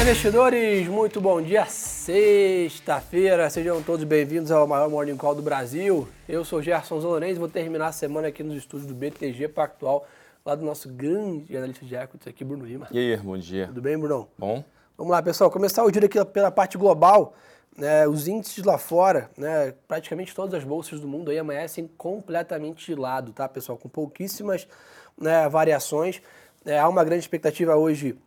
Olá, investidores! Muito bom dia, sexta-feira. Sejam todos bem-vindos ao maior Morning Call do Brasil. Eu sou Gerson Zolonense e vou terminar a semana aqui nos estúdios do BTG Pactual, lá do nosso grande analista de equities aqui, Bruno Lima. E aí, bom dia. Tudo bem, Bruno? Bom. Vamos lá, pessoal. Começar o dia aqui pela parte global. Né, os índices lá fora, né, praticamente todas as bolsas do mundo aí amanhecem completamente de lado, tá, pessoal? Com pouquíssimas né, variações. É, há uma grande expectativa hoje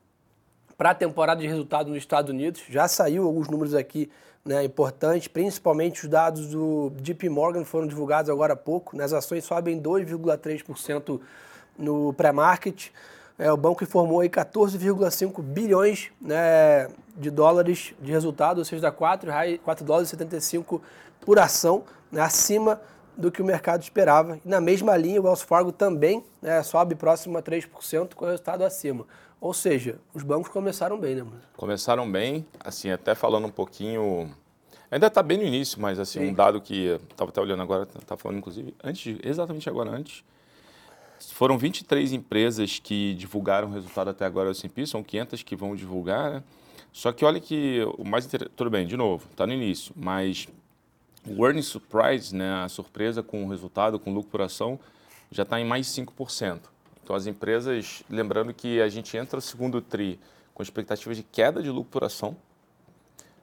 para a temporada de resultado nos Estados Unidos. Já saiu alguns números aqui né, importantes, principalmente os dados do JP Morgan foram divulgados agora há pouco. Né, as ações sobem 2,3% no pré-market. É, o banco informou aí 14,5 bilhões né, de dólares de resultado, ou seja, dá 4, 4 dólares e 75 por ação, né, acima do que o mercado esperava. E na mesma linha, o Wells Fargo também né, sobe próximo a 3% com o resultado acima. Ou seja, os bancos começaram bem, né, mano? Começaram bem, assim, até falando um pouquinho. Ainda está bem no início, mas assim, Sim. um dado que estava até olhando agora, estava falando inclusive, antes, exatamente agora antes. Foram 23 empresas que divulgaram o resultado até agora do S&P, são 500 que vão divulgar, né? Só que olha que o mais interessante, tudo bem, de novo, está no início, mas o earning surprise, né, a surpresa com o resultado, com lucro por ação, já está em mais 5%. Então, as empresas, lembrando que a gente entra no segundo TRI com expectativas de queda de lucro por ação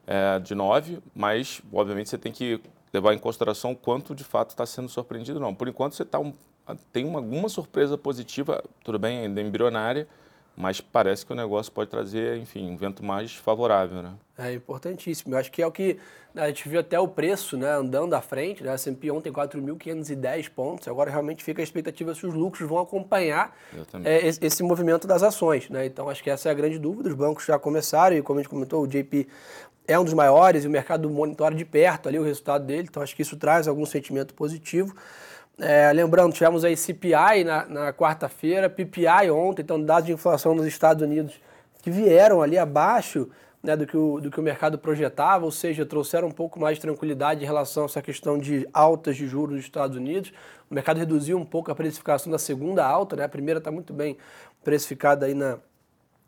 é, de 9, mas, obviamente, você tem que levar em consideração quanto de fato está sendo surpreendido não. Por enquanto, você tá um, tem uma, alguma surpresa positiva, tudo bem, ainda embrionária, mas parece que o negócio pode trazer, enfim, um vento mais favorável, né? É importantíssimo. Eu acho que é o que a gente viu até o preço, né, andando à frente, né? S&P ontem 4.510 pontos. Agora realmente fica a expectativa se os lucros vão acompanhar é, esse, esse, movimento das ações, né? Então acho que essa é a grande dúvida. Os bancos já começaram e como a gente comentou, o JP é um dos maiores e o mercado monitora de perto ali o resultado dele. Então acho que isso traz algum sentimento positivo. É, lembrando, tivemos aí CPI na, na quarta-feira, PPI ontem, então dados de inflação nos Estados Unidos que vieram ali abaixo né, do, que o, do que o mercado projetava, ou seja, trouxeram um pouco mais de tranquilidade em relação a essa questão de altas de juros nos Estados Unidos. O mercado reduziu um pouco a precificação da segunda alta, né, a primeira está muito bem precificada aí na,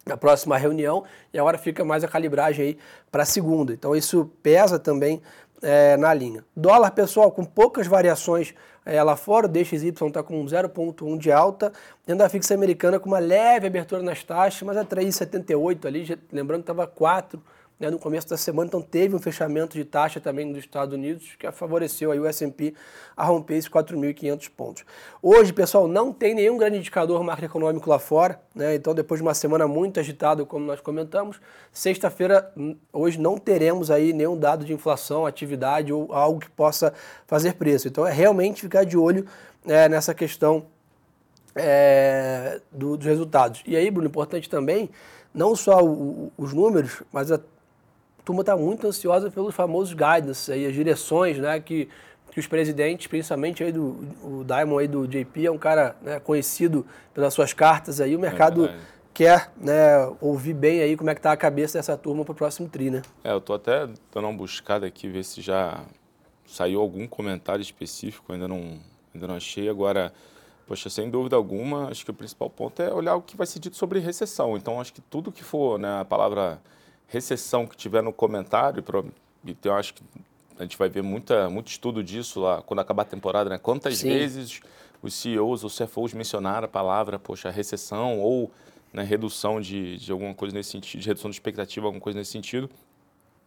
na próxima reunião e agora fica mais a calibragem aí para a segunda. Então isso pesa também é, na linha. Dólar, pessoal, com poucas variações é, lá fora, o DXY está com 0,1 de alta, dentro da fixa americana com uma leve abertura nas taxas, mas é 3,78 ali, lembrando que estava 4 né, no começo da semana, então teve um fechamento de taxa também nos Estados Unidos que favoreceu aí o S&P a romper esses 4.500 pontos. Hoje, pessoal, não tem nenhum grande indicador macroeconômico lá fora, né, então depois de uma semana muito agitada, como nós comentamos, sexta-feira, hoje não teremos aí nenhum dado de inflação, atividade ou algo que possa fazer preço. Então é realmente ficar de olho é, nessa questão é, do, dos resultados. E aí, Bruno, importante também, não só o, os números, mas a turma está muito ansiosa pelos famosos guidance, aí, as direções né, que, que os presidentes, principalmente aí do o Diamond aí do JP, é um cara né, conhecido pelas suas cartas aí, o mercado é quer né, ouvir bem aí como é que está a cabeça dessa turma para o próximo tri, né? É, eu estou até dando uma buscada aqui, ver se já saiu algum comentário específico, ainda não, ainda não achei. Agora, poxa, sem dúvida alguma, acho que o principal ponto é olhar o que vai ser dito sobre recessão. Então, acho que tudo que for né, a palavra recessão que tiver no comentário, então eu acho que a gente vai ver muita, muito estudo disso lá quando acabar a temporada, né? Quantas Sim. vezes os CEOs ou CFOs mencionaram a palavra, poxa, recessão ou né, redução de, de alguma coisa nesse sentido, de redução de expectativa, alguma coisa nesse sentido,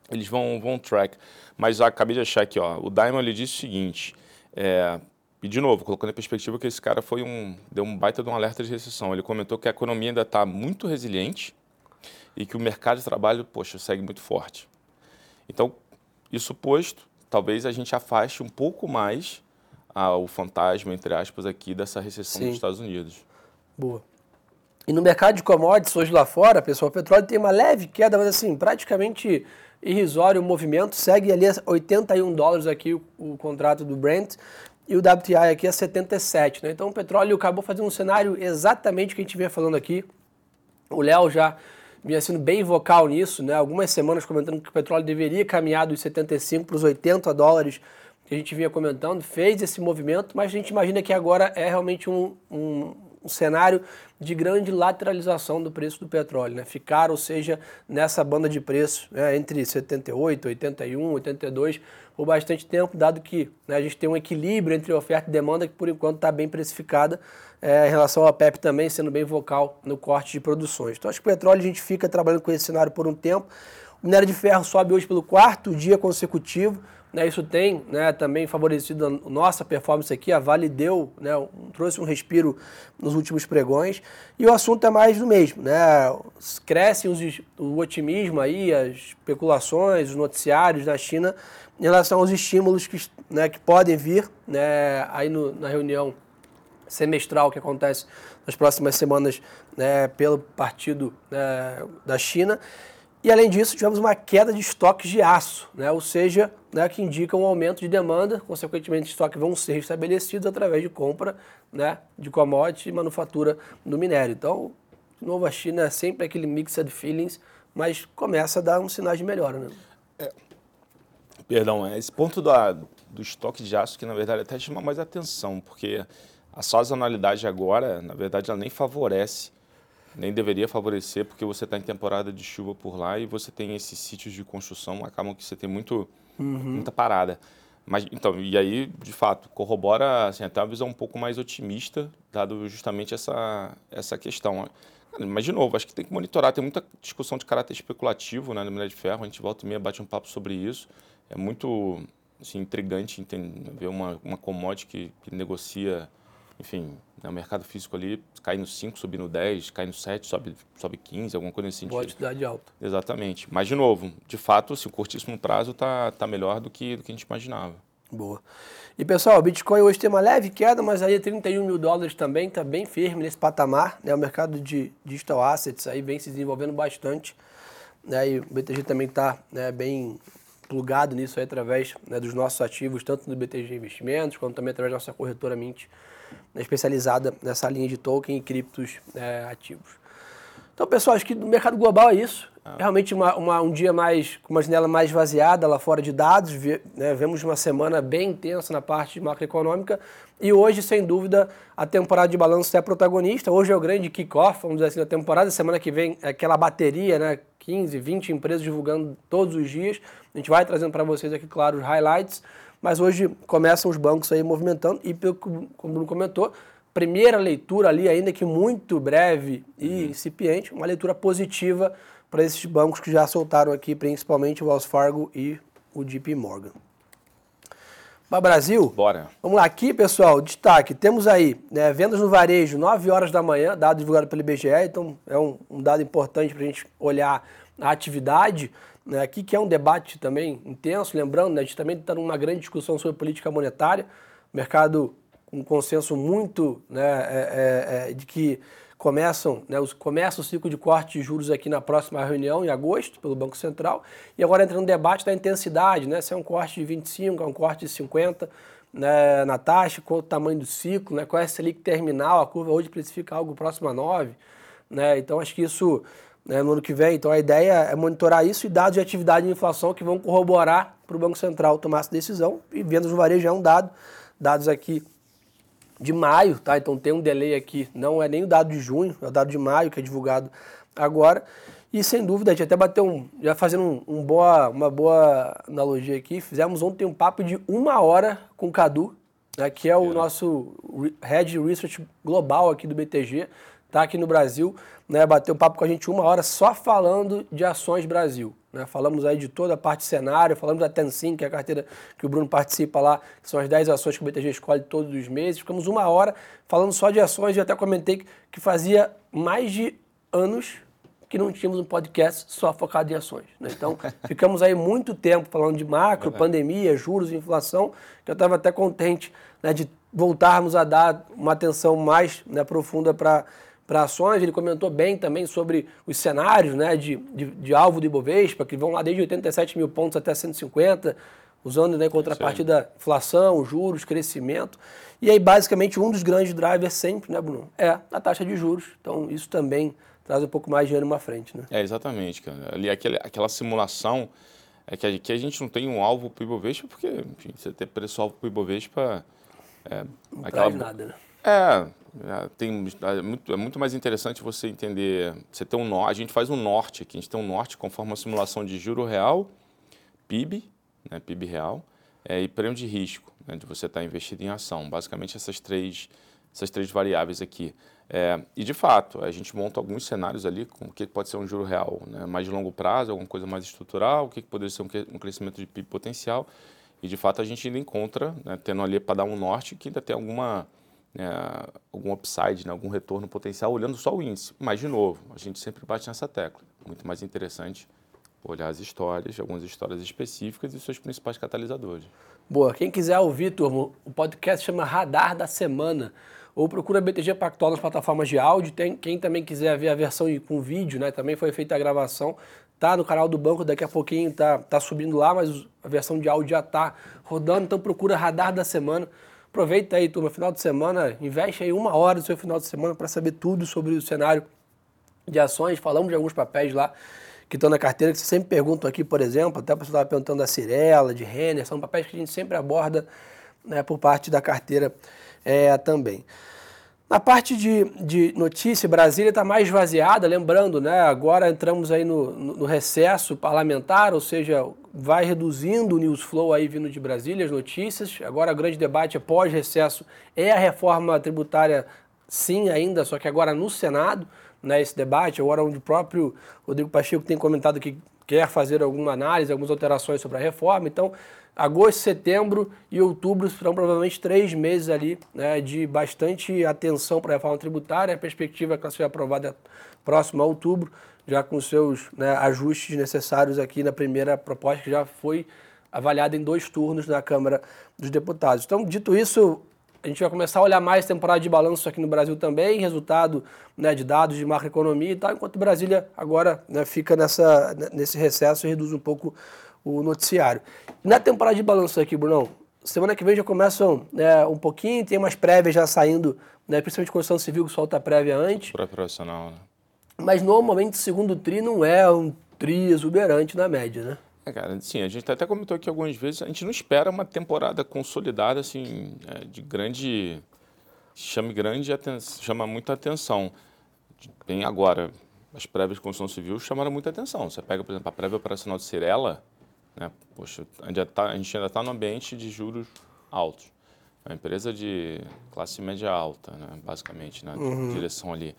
eles vão, vão track. Mas eu acabei de achar aqui, ó, o Diamond ele disse o seguinte, é, e de novo, colocando em perspectiva que esse cara foi um, deu um baita de um alerta de recessão. Ele comentou que a economia ainda está muito resiliente, e que o mercado de trabalho, poxa, segue muito forte. Então, isso posto, talvez a gente afaste um pouco mais o fantasma, entre aspas, aqui dessa recessão Sim. dos Estados Unidos. Boa. E no mercado de commodities hoje lá fora, pessoal, o petróleo tem uma leve queda, mas assim, praticamente irrisório o movimento, segue ali a 81 dólares aqui o, o contrato do Brent e o WTI aqui a 77, né? Então o petróleo acabou fazendo um cenário exatamente o que a gente vinha falando aqui. O Léo já vinha sendo bem vocal nisso, né? Algumas semanas comentando que o petróleo deveria caminhar dos 75 para os 80 dólares que a gente vinha comentando, fez esse movimento, mas a gente imagina que agora é realmente um, um, um cenário de grande lateralização do preço do petróleo, né? Ficar, ou seja, nessa banda de preço né? entre 78, 81, 82 por bastante tempo, dado que né, a gente tem um equilíbrio entre oferta e demanda que por enquanto está bem precificada é, em relação ao PEP também sendo bem vocal no corte de produções. Então acho que o petróleo a gente fica trabalhando com esse cenário por um tempo. O minério de ferro sobe hoje pelo quarto dia consecutivo. Né, isso tem né, também favorecido a nossa performance aqui. A Vale deu, né, trouxe um respiro nos últimos pregões. E o assunto é mais do mesmo. Né? Cresce os, o otimismo aí, as especulações, os noticiários da China em relação aos estímulos que, né, que podem vir né, aí no, na reunião semestral que acontece nas próximas semanas né, pelo partido né, da China. E além disso, tivemos uma queda de estoques de aço, né? ou seja, né, que indica um aumento de demanda, consequentemente, estoques vão ser restabelecidos através de compra né, de commodity e manufatura do minério. Então, de novo, a China é sempre aquele mixed feelings, mas começa a dar um sinais de melhora. Né? É. Perdão, é esse ponto da, do estoque de aço que, na verdade, até chama mais atenção, porque a sazonalidade agora, na verdade, ela nem favorece nem deveria favorecer, porque você está em temporada de chuva por lá e você tem esses sítios de construção, acabam que você tem muito, uhum. muita parada. Mas, então, e aí, de fato, corrobora assim, até uma visão um pouco mais otimista, dado justamente essa, essa questão. Mas, de novo, acho que tem que monitorar. Tem muita discussão de caráter especulativo né, na minério de ferro. A gente volta e meia bate um papo sobre isso. É muito assim, intrigante entender, ver uma, uma commodity que, que negocia enfim, né, o mercado físico ali cai no 5, sobe no 10, cai no 7, sobe, sobe 15, alguma coisa nesse sentido. Volatilidade alta. Exatamente. Mas, de novo, de fato, assim, o curtíssimo prazo está tá melhor do que, do que a gente imaginava. Boa. E pessoal, o Bitcoin hoje tem uma leve queda, mas aí 31 mil dólares também está bem firme nesse patamar. Né? O mercado de digital assets aí vem se desenvolvendo bastante. Né? E o BTG também está né, bem plugado nisso aí através né, dos nossos ativos, tanto no BTG Investimentos, quanto também através da nossa corretora Mint especializada nessa linha de token e criptos é, ativos. Então, pessoal, acho que no mercado global é isso. Ah. Realmente uma, uma, um dia mais com uma janela mais vaziada lá fora de dados. né, vemos uma semana bem intensa na parte macroeconômica. E hoje, sem dúvida, a temporada de balanço é protagonista. Hoje é o grande kickoff, vamos dizer assim, da temporada. Semana que vem é aquela bateria, né? 15, 20 empresas divulgando todos os dias. A gente vai trazendo para vocês aqui, claro, os highlights. Mas hoje começam os bancos aí movimentando e, pelo que o Bruno comentou, primeira leitura ali, ainda que muito breve e uhum. incipiente, uma leitura positiva para esses bancos que já soltaram aqui, principalmente o Wells Fargo e o JP Morgan. Para Brasil? Bora. Vamos lá, aqui pessoal, destaque, temos aí né, vendas no varejo, 9 horas da manhã, dado divulgado pelo IBGE, então é um, um dado importante para a gente olhar a atividade né, aqui, que é um debate também intenso, lembrando, né, a gente também está numa grande discussão sobre política monetária, mercado com um consenso muito né, é, é, é, de que começam, né, os, começa o ciclo de corte de juros aqui na próxima reunião, em agosto, pelo Banco Central, e agora entra no debate da intensidade, né, se é um corte de 25, é um corte de 50 né, na taxa, qual o tamanho do ciclo, né, qual é a Selic terminal, a curva hoje precifica algo próximo a 9, né, então acho que isso né, no ano que vem. Então a ideia é monitorar isso e dados de atividade e inflação que vão corroborar para o Banco Central tomar essa decisão. E vendas no varejo é um dado, dados aqui de maio, tá? Então tem um delay aqui, não é nem o dado de junho, é o dado de maio que é divulgado agora. E sem dúvida, a gente até bateu um, já fazendo um, um boa, uma boa analogia aqui, fizemos ontem um papo de uma hora com o Cadu, né, que é o é. nosso Head Research Global aqui do BTG tá aqui no Brasil, né, bateu papo com a gente uma hora só falando de ações Brasil. Né? Falamos aí de toda a parte cenário, falamos da Tencin, que é a carteira que o Bruno participa lá, que são as 10 ações que o BTG escolhe todos os meses. Ficamos uma hora falando só de ações e até comentei que fazia mais de anos que não tínhamos um podcast só focado em ações. Né? Então, ficamos aí muito tempo falando de macro, uhum. pandemia, juros, inflação, que eu estava até contente né, de voltarmos a dar uma atenção mais né, profunda para para ações. Ele comentou bem também sobre os cenários né, de, de, de, alvo do Ibovespa, que vão lá desde 87 mil pontos até 150, usando né, contrapartida inflação, juros, crescimento. E aí, basicamente, um dos grandes drivers sempre, né, Bruno, é a taxa de juros. Então, isso também traz um pouco mais de ânimo à frente. Né? É, exatamente, cara. Ali, aquele, aquela simulação é que aqui a gente não tem um alvo para o Ibovespa, porque enfim, você ter preço-alvo para o Ibovespa... É, não aquela... traz nada, né? É, tem, é, muito, é muito mais interessante você entender. Você tem um norte, a gente faz um norte aqui, a gente tem um norte conforme uma simulação de juro real, PIB, né, PIB real, é, e prêmio de risco, né, de você estar tá investido em ação. Basicamente essas três, essas três variáveis aqui. É, e de fato, a gente monta alguns cenários ali com o que pode ser um juro real né, mais de longo prazo, alguma coisa mais estrutural, o que poderia ser um, crescimento de PIB potencial. E de fato a gente ainda encontra, né, tendo ali para dar um norte, que ainda tem alguma, né, algum upside, né, algum retorno potencial, olhando só o índice. Mas, de novo, a gente sempre bate nessa tecla. Muito mais interessante olhar as histórias, algumas histórias específicas e seus principais catalisadores. Boa. Quem quiser ouvir, turma, o podcast chama Radar da Semana ou procura BTG Pactual nas plataformas de áudio. Tem, quem também quiser ver a versão com vídeo, né? Também foi feita a gravação. Tá no canal do banco, daqui a pouquinho tá, tá subindo lá, mas a versão de áudio já tá rodando, então procura Radar da Semana. Aproveita aí, turma, final de semana, investe aí uma hora do seu final de semana para saber tudo sobre o cenário de ações. Falamos de alguns papéis lá que estão na carteira, que você sempre perguntam aqui, por exemplo, até pessoal estava perguntando da Cirela, de Renner, são papéis que a gente sempre aborda né, por parte da carteira é, também. Na parte de, de notícia, Brasília está mais esvaziada, lembrando, né? Agora entramos aí no, no, recesso parlamentar, ou seja, vai reduzindo o news flow aí vindo de Brasília, as notícias. Agora o grande debate após recesso é a reforma tributária, sim, ainda, só que agora no Senado, né? Esse debate, agora onde o próprio Rodrigo Pacheco tem comentado que quer fazer alguma análise, algumas alterações sobre a reforma. Então, agosto, setembro e outubro serão provavelmente três meses ali né, de bastante atenção para a reforma tributária. A perspectiva é que ela seja aprovada próximo a outubro, já com seus né, ajustes necessários aqui na primeira proposta, que já foi avaliada em dois turnos na Câmara dos Deputados. Então, dito isso, a gente vai começar a olhar mais temporada de balanço aqui no Brasil também, resultado né, de dados de macroeconomia e tal, enquanto Brasília agora né, fica nessa, nesse recesso e reduz um pouco o noticiário. Na temporada de balanço aqui, Brunão, semana que vem já começam né, um pouquinho, tem umas prévias já saindo, né, principalmente construção civil que solta a prévia antes. Pré-profissional, né? Mas normalmente o segundo tri não é um tri exuberante na média, né? É, cara, sim, a gente até comentou aqui algumas vezes, a gente não espera uma temporada consolidada, assim, é, de grande... chame grande chama muita atenção. Tem agora, as prévias de construção civil chamaram muita atenção. Você pega, por exemplo, a prévia operacional de Cirela, né? Poxa, tá, a gente ainda está no ambiente de juros altos. É uma empresa de classe média alta, né? basicamente, na né? uhum. direção ali.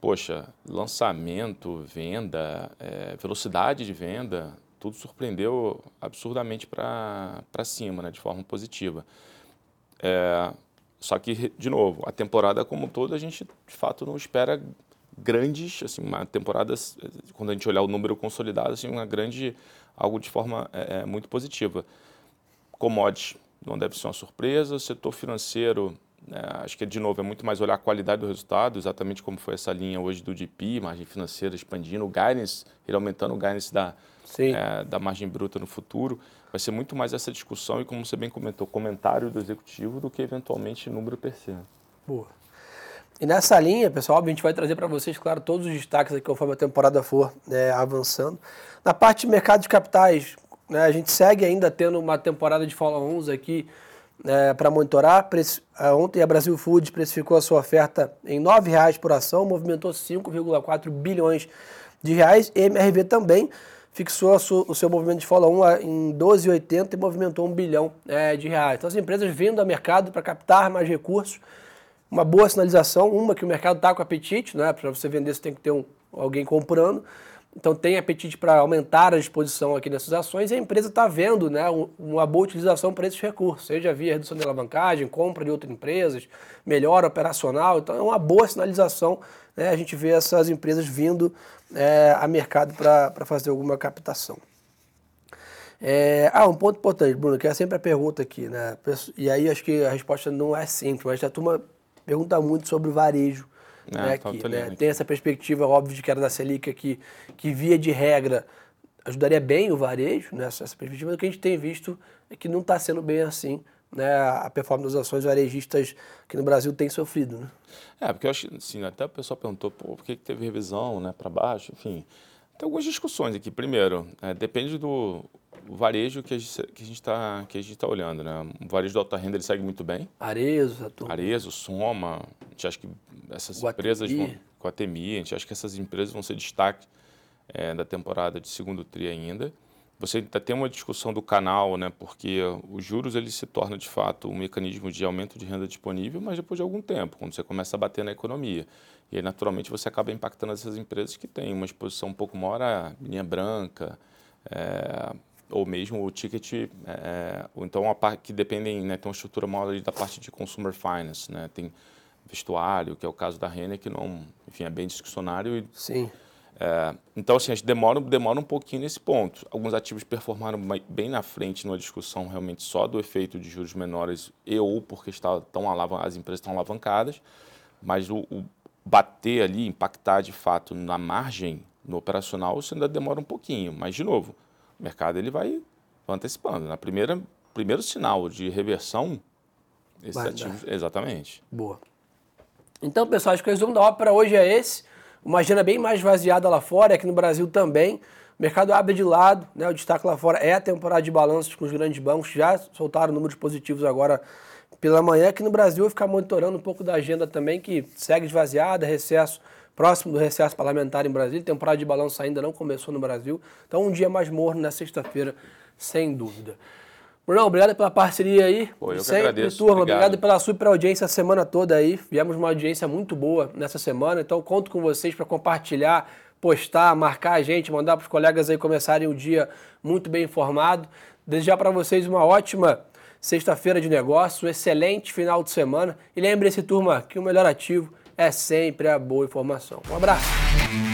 Poxa, lançamento, venda, é, velocidade de venda, tudo surpreendeu absurdamente para cima, né? de forma positiva. É, só que, de novo, a temporada como um todo, a gente de fato não espera grandes, assim, uma temporada, quando a gente olhar o número consolidado, assim, uma grande algo de forma é, é, muito positiva. Commodities não deve ser uma surpresa. Setor financeiro, é, acho que, de novo, é muito mais olhar a qualidade do resultado, exatamente como foi essa linha hoje do DP, margem financeira expandindo, o guidance, ele aumentando o guidance da, é, da margem bruta no futuro. Vai ser muito mais essa discussão e, como você bem comentou, comentário do executivo do que, eventualmente, número per se. Boa. E nessa linha, pessoal, a gente vai trazer para vocês, claro, todos os destaques aqui conforme a temporada for né, avançando. Na parte de mercado de capitais, né, a gente segue ainda tendo uma temporada de follow-ons aqui né, para monitorar. Ontem a Brasil Foods precificou a sua oferta em R$ 9,00 por ação, movimentou 5,4 bilhões de reais. MRV também fixou o seu movimento de follow-on em 12,80 e movimentou um bilhão é, de reais. Então as empresas vindo ao mercado para captar mais recursos uma boa sinalização, uma que o mercado está com apetite, né? Para você vender, você tem que ter um, alguém comprando. Então tem apetite para aumentar a exposição aqui nessas ações e a empresa está vendo né, uma boa utilização para esses recursos, seja via redução de alavancagem, compra de outras empresas, melhora operacional. Então é uma boa sinalização né, a gente vê essas empresas vindo é, a mercado para fazer alguma captação. É, ah, um ponto importante, Bruno, que é sempre a pergunta aqui, né? E aí acho que a resposta não é simples, mas a turma pergunta muito sobre o varejo. É, né, aqui, né? Tem essa perspectiva, óbvio, de que era da Selic aqui, que via de regra ajudaria bem o varejo, né? essa perspectiva, o que a gente tem visto é que não está sendo bem assim. Né, a performance das ações varejistas que no Brasil tem sofrido. Né? É, porque eu acho assim, até o pessoal perguntou por que, que teve revisão né, para baixo, enfim. Tem algumas discussões aqui. Primeiro, é, depende do varejo que a gente está tá olhando. Né? O varejo de alta renda ele segue muito bem. Arezo, Atum. Arezo, Soma. A gente acha que essas Guatemi. empresas vão... Com a TMI, a gente acha que essas empresas vão ser destaque é, da temporada de segundo TRI ainda. Você ainda tem uma discussão do canal, né? porque os juros ele se torna de fato um mecanismo de aumento de renda disponível, mas depois de algum tempo, quando você começa a bater na economia. E aí, naturalmente, você acaba impactando essas empresas que têm uma exposição um pouco maior à linha branca, é, ou mesmo o ticket, é, ou então a parte que dependem, né, tem uma estrutura maior da parte de consumer finance, né, tem vestuário, que é o caso da Renner, que não, enfim, é bem discricionário. E, Sim. É, então, assim, a gente demora, demora um pouquinho nesse ponto. Alguns ativos performaram bem na frente numa discussão realmente só do efeito de juros menores e ou porque está, tão as empresas estão alavancadas, mas o, o bater ali, impactar de fato na margem, no operacional, isso ainda demora um pouquinho. Mas, de novo, o mercado ele vai, antecipando. Na primeira primeiro sinal de reversão, esses ativos. Exatamente. Boa. Então, pessoal, acho que o resumo da ópera hoje é esse. Uma agenda bem mais vaziada lá fora, aqui no Brasil também. O mercado abre de lado, né? O destaque lá fora é a temporada de balanços com os grandes bancos, já soltaram números positivos agora pela manhã. Aqui no Brasil, eu ficar monitorando um pouco da agenda também, que segue esvaziada, recesso próximo do recesso parlamentar em Brasília. Temporada de balanço ainda não começou no Brasil. Então, um dia mais morno na sexta-feira, sem dúvida. Brunão, obrigado pela parceria aí. Pô, eu Sempre, que agradeço. Turma, obrigado. obrigado pela super audiência a semana toda aí. Viemos uma audiência muito boa nessa semana, então conto com vocês para compartilhar, postar, marcar a gente, mandar para os colegas aí começarem o dia muito bem informado. Desejar para vocês uma ótima sexta-feira de negócio, um excelente final de semana. E lembre-se, turma, que o melhor ativo é sempre a boa informação. Um abraço.